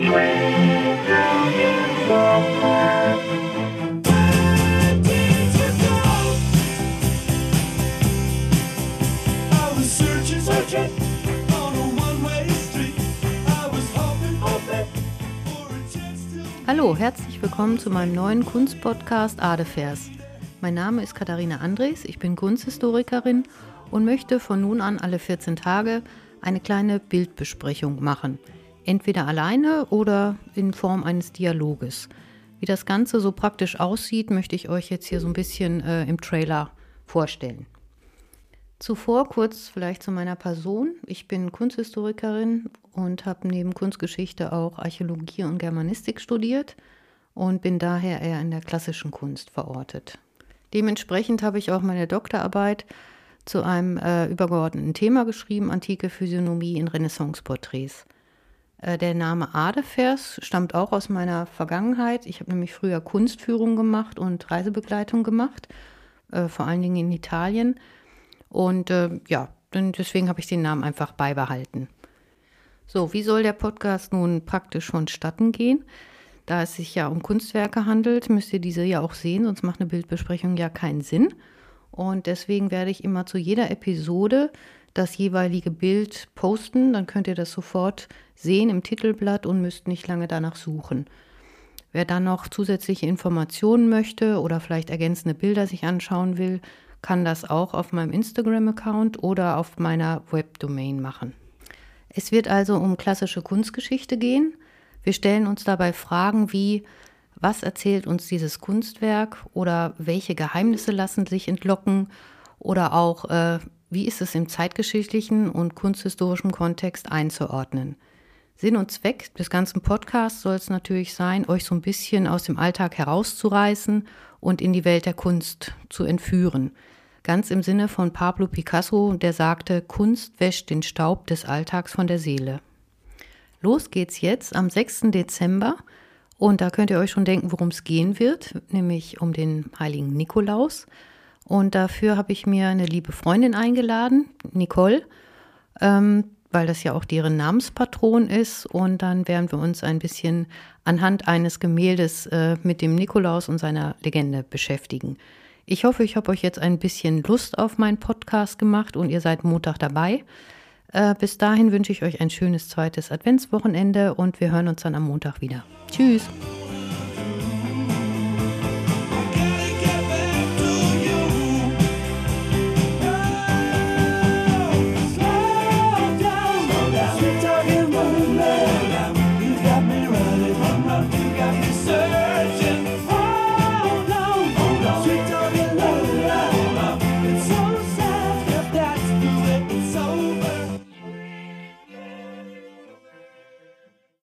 Hallo, herzlich willkommen zu meinem neuen Kunstpodcast Adefers. Mein Name ist Katharina Andres, ich bin Kunsthistorikerin und möchte von nun an alle 14 Tage eine kleine Bildbesprechung machen. Entweder alleine oder in Form eines Dialoges. Wie das Ganze so praktisch aussieht, möchte ich euch jetzt hier so ein bisschen äh, im Trailer vorstellen. Zuvor kurz vielleicht zu meiner Person. Ich bin Kunsthistorikerin und habe neben Kunstgeschichte auch Archäologie und Germanistik studiert und bin daher eher in der klassischen Kunst verortet. Dementsprechend habe ich auch meine Doktorarbeit zu einem äh, übergeordneten Thema geschrieben, antike Physiognomie in Renaissance-Porträts. Äh, der Name Adefers stammt auch aus meiner Vergangenheit. Ich habe nämlich früher Kunstführung gemacht und Reisebegleitung gemacht, äh, vor allen Dingen in Italien. Und äh, ja, deswegen habe ich den Namen einfach beibehalten. So, wie soll der Podcast nun praktisch vonstatten gehen? Da es sich ja um Kunstwerke handelt, müsst ihr diese ja auch sehen, sonst macht eine Bildbesprechung ja keinen Sinn. Und deswegen werde ich immer zu jeder Episode das jeweilige Bild posten. Dann könnt ihr das sofort sehen im Titelblatt und müsst nicht lange danach suchen. Wer dann noch zusätzliche Informationen möchte oder vielleicht ergänzende Bilder sich anschauen will, kann das auch auf meinem Instagram-Account oder auf meiner Webdomain machen. Es wird also um klassische Kunstgeschichte gehen. Wir stellen uns dabei Fragen wie, was erzählt uns dieses Kunstwerk oder welche Geheimnisse lassen sich entlocken oder auch, äh, wie ist es im zeitgeschichtlichen und kunsthistorischen Kontext einzuordnen. Sinn und Zweck des ganzen Podcasts soll es natürlich sein, euch so ein bisschen aus dem Alltag herauszureißen und in die Welt der Kunst zu entführen. Ganz im Sinne von Pablo Picasso, der sagte, Kunst wäscht den Staub des Alltags von der Seele. Los geht's jetzt am 6. Dezember und da könnt ihr euch schon denken, worum es gehen wird, nämlich um den heiligen Nikolaus. Und dafür habe ich mir eine liebe Freundin eingeladen, Nicole, ähm, weil das ja auch deren Namenspatron ist. Und dann werden wir uns ein bisschen anhand eines Gemäldes äh, mit dem Nikolaus und seiner Legende beschäftigen. Ich hoffe, ich habe euch jetzt ein bisschen Lust auf meinen Podcast gemacht und ihr seid Montag dabei. Äh, bis dahin wünsche ich euch ein schönes zweites Adventswochenende und wir hören uns dann am Montag wieder. Tschüss!